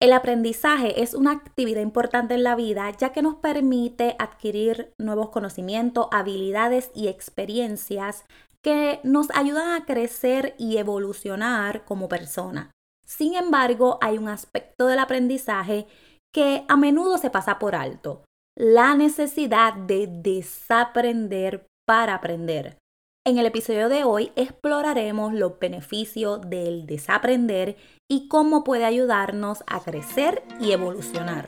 El aprendizaje es una actividad importante en la vida ya que nos permite adquirir nuevos conocimientos, habilidades y experiencias que nos ayudan a crecer y evolucionar como persona. Sin embargo, hay un aspecto del aprendizaje que a menudo se pasa por alto, la necesidad de desaprender para aprender. En el episodio de hoy exploraremos los beneficios del desaprender y cómo puede ayudarnos a crecer y evolucionar.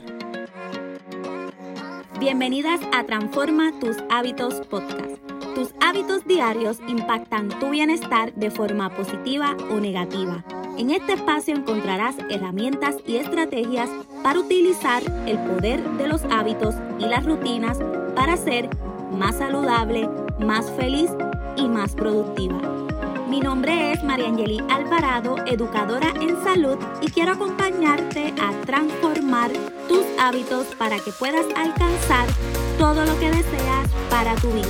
Bienvenidas a Transforma tus hábitos podcast. Tus hábitos diarios impactan tu bienestar de forma positiva o negativa. En este espacio encontrarás herramientas y estrategias para utilizar el poder de los hábitos y las rutinas para ser más saludable, más feliz y más productiva. Mi nombre es Mariangeli Alvarado, educadora en salud y quiero acompañarte a transformar tus hábitos para que puedas alcanzar todo lo que deseas para tu vida.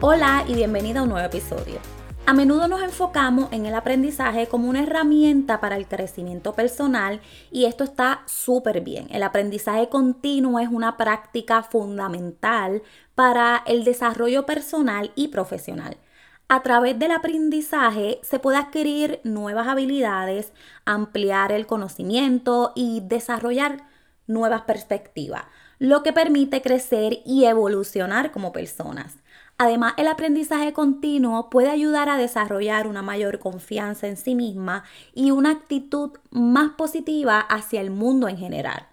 Hola y bienvenida a un nuevo episodio. A menudo nos enfocamos en el aprendizaje como una herramienta para el crecimiento personal y esto está súper bien. El aprendizaje continuo es una práctica fundamental para el desarrollo personal y profesional. A través del aprendizaje se puede adquirir nuevas habilidades, ampliar el conocimiento y desarrollar nuevas perspectivas, lo que permite crecer y evolucionar como personas. Además, el aprendizaje continuo puede ayudar a desarrollar una mayor confianza en sí misma y una actitud más positiva hacia el mundo en general.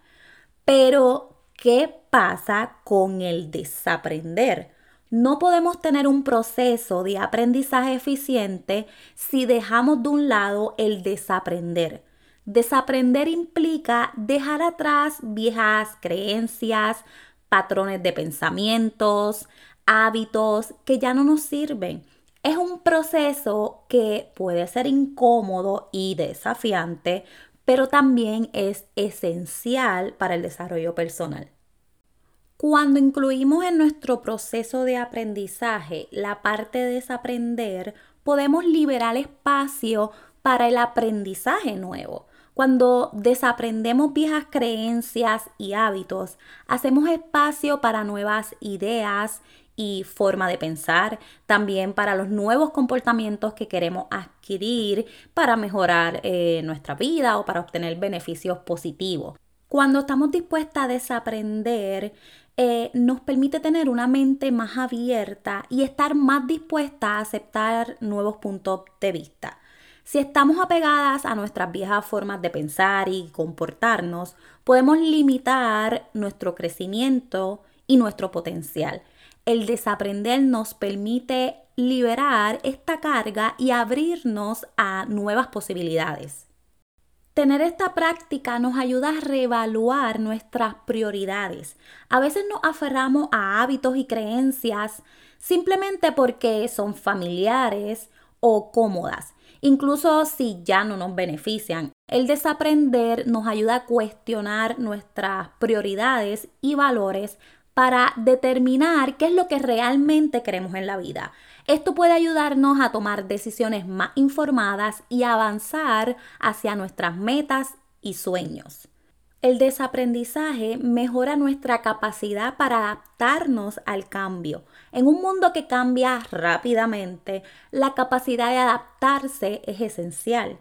Pero, ¿qué pasa con el desaprender? No podemos tener un proceso de aprendizaje eficiente si dejamos de un lado el desaprender. Desaprender implica dejar atrás viejas creencias, patrones de pensamientos, hábitos que ya no nos sirven. Es un proceso que puede ser incómodo y desafiante, pero también es esencial para el desarrollo personal. Cuando incluimos en nuestro proceso de aprendizaje la parte de desaprender, podemos liberar espacio para el aprendizaje nuevo. Cuando desaprendemos viejas creencias y hábitos, hacemos espacio para nuevas ideas y forma de pensar, también para los nuevos comportamientos que queremos adquirir para mejorar eh, nuestra vida o para obtener beneficios positivos. Cuando estamos dispuestas a desaprender, eh, nos permite tener una mente más abierta y estar más dispuesta a aceptar nuevos puntos de vista. Si estamos apegadas a nuestras viejas formas de pensar y comportarnos, podemos limitar nuestro crecimiento y nuestro potencial el desaprender nos permite liberar esta carga y abrirnos a nuevas posibilidades. Tener esta práctica nos ayuda a reevaluar nuestras prioridades. A veces nos aferramos a hábitos y creencias simplemente porque son familiares o cómodas, incluso si ya no nos benefician. El desaprender nos ayuda a cuestionar nuestras prioridades y valores para determinar qué es lo que realmente queremos en la vida. Esto puede ayudarnos a tomar decisiones más informadas y avanzar hacia nuestras metas y sueños. El desaprendizaje mejora nuestra capacidad para adaptarnos al cambio. En un mundo que cambia rápidamente, la capacidad de adaptarse es esencial.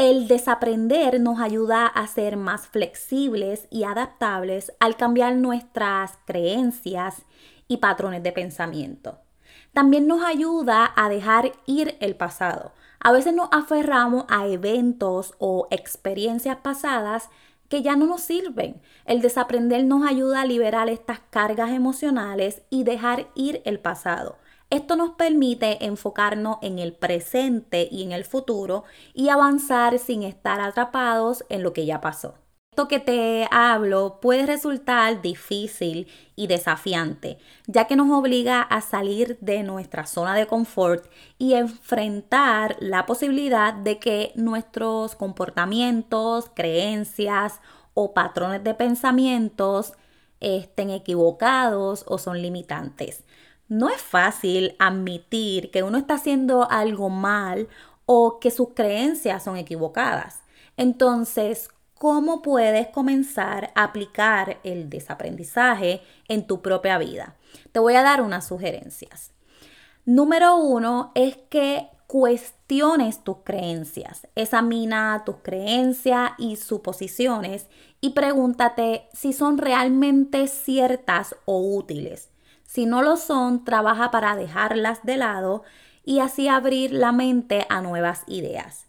El desaprender nos ayuda a ser más flexibles y adaptables al cambiar nuestras creencias y patrones de pensamiento. También nos ayuda a dejar ir el pasado. A veces nos aferramos a eventos o experiencias pasadas que ya no nos sirven. El desaprender nos ayuda a liberar estas cargas emocionales y dejar ir el pasado. Esto nos permite enfocarnos en el presente y en el futuro y avanzar sin estar atrapados en lo que ya pasó. Esto que te hablo puede resultar difícil y desafiante, ya que nos obliga a salir de nuestra zona de confort y enfrentar la posibilidad de que nuestros comportamientos, creencias o patrones de pensamientos estén equivocados o son limitantes. No es fácil admitir que uno está haciendo algo mal o que sus creencias son equivocadas. Entonces, ¿cómo puedes comenzar a aplicar el desaprendizaje en tu propia vida? Te voy a dar unas sugerencias. Número uno es que cuestiones tus creencias, examina tus creencias y suposiciones y pregúntate si son realmente ciertas o útiles. Si no lo son, trabaja para dejarlas de lado y así abrir la mente a nuevas ideas.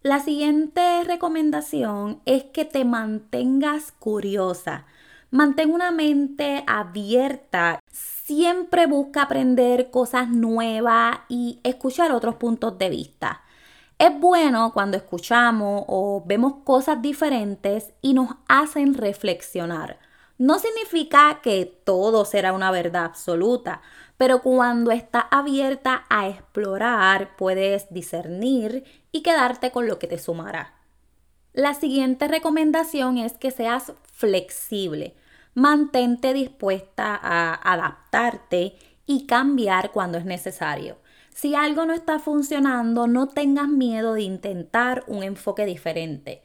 La siguiente recomendación es que te mantengas curiosa. Mantén una mente abierta. Siempre busca aprender cosas nuevas y escuchar otros puntos de vista. Es bueno cuando escuchamos o vemos cosas diferentes y nos hacen reflexionar. No significa que todo será una verdad absoluta, pero cuando estás abierta a explorar, puedes discernir y quedarte con lo que te sumará. La siguiente recomendación es que seas flexible. Mantente dispuesta a adaptarte y cambiar cuando es necesario. Si algo no está funcionando, no tengas miedo de intentar un enfoque diferente.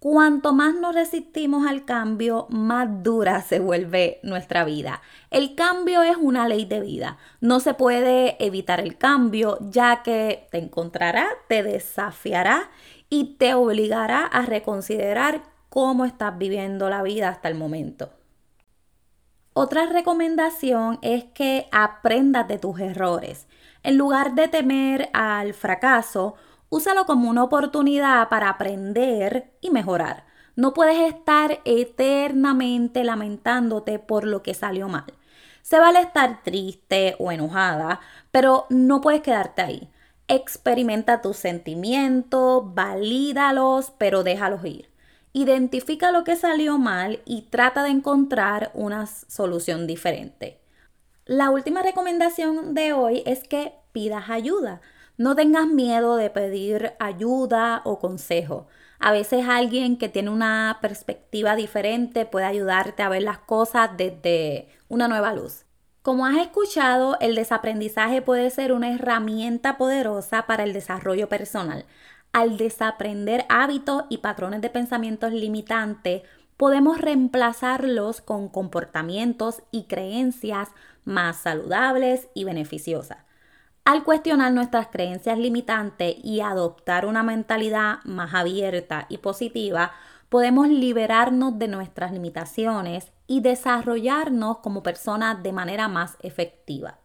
Cuanto más nos resistimos al cambio, más dura se vuelve nuestra vida. El cambio es una ley de vida. No se puede evitar el cambio, ya que te encontrará, te desafiará y te obligará a reconsiderar cómo estás viviendo la vida hasta el momento. Otra recomendación es que aprendas de tus errores. En lugar de temer al fracaso, Úsalo como una oportunidad para aprender y mejorar. No puedes estar eternamente lamentándote por lo que salió mal. Se vale estar triste o enojada, pero no puedes quedarte ahí. Experimenta tus sentimientos, valídalos, pero déjalos ir. Identifica lo que salió mal y trata de encontrar una solución diferente. La última recomendación de hoy es que pidas ayuda. No tengas miedo de pedir ayuda o consejo. A veces alguien que tiene una perspectiva diferente puede ayudarte a ver las cosas desde una nueva luz. Como has escuchado, el desaprendizaje puede ser una herramienta poderosa para el desarrollo personal. Al desaprender hábitos y patrones de pensamientos limitantes, podemos reemplazarlos con comportamientos y creencias más saludables y beneficiosas. Al cuestionar nuestras creencias limitantes y adoptar una mentalidad más abierta y positiva, podemos liberarnos de nuestras limitaciones y desarrollarnos como personas de manera más efectiva.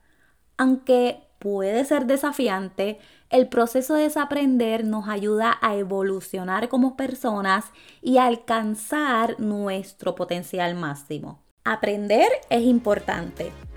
Aunque puede ser desafiante, el proceso de desaprender nos ayuda a evolucionar como personas y a alcanzar nuestro potencial máximo. Aprender es importante,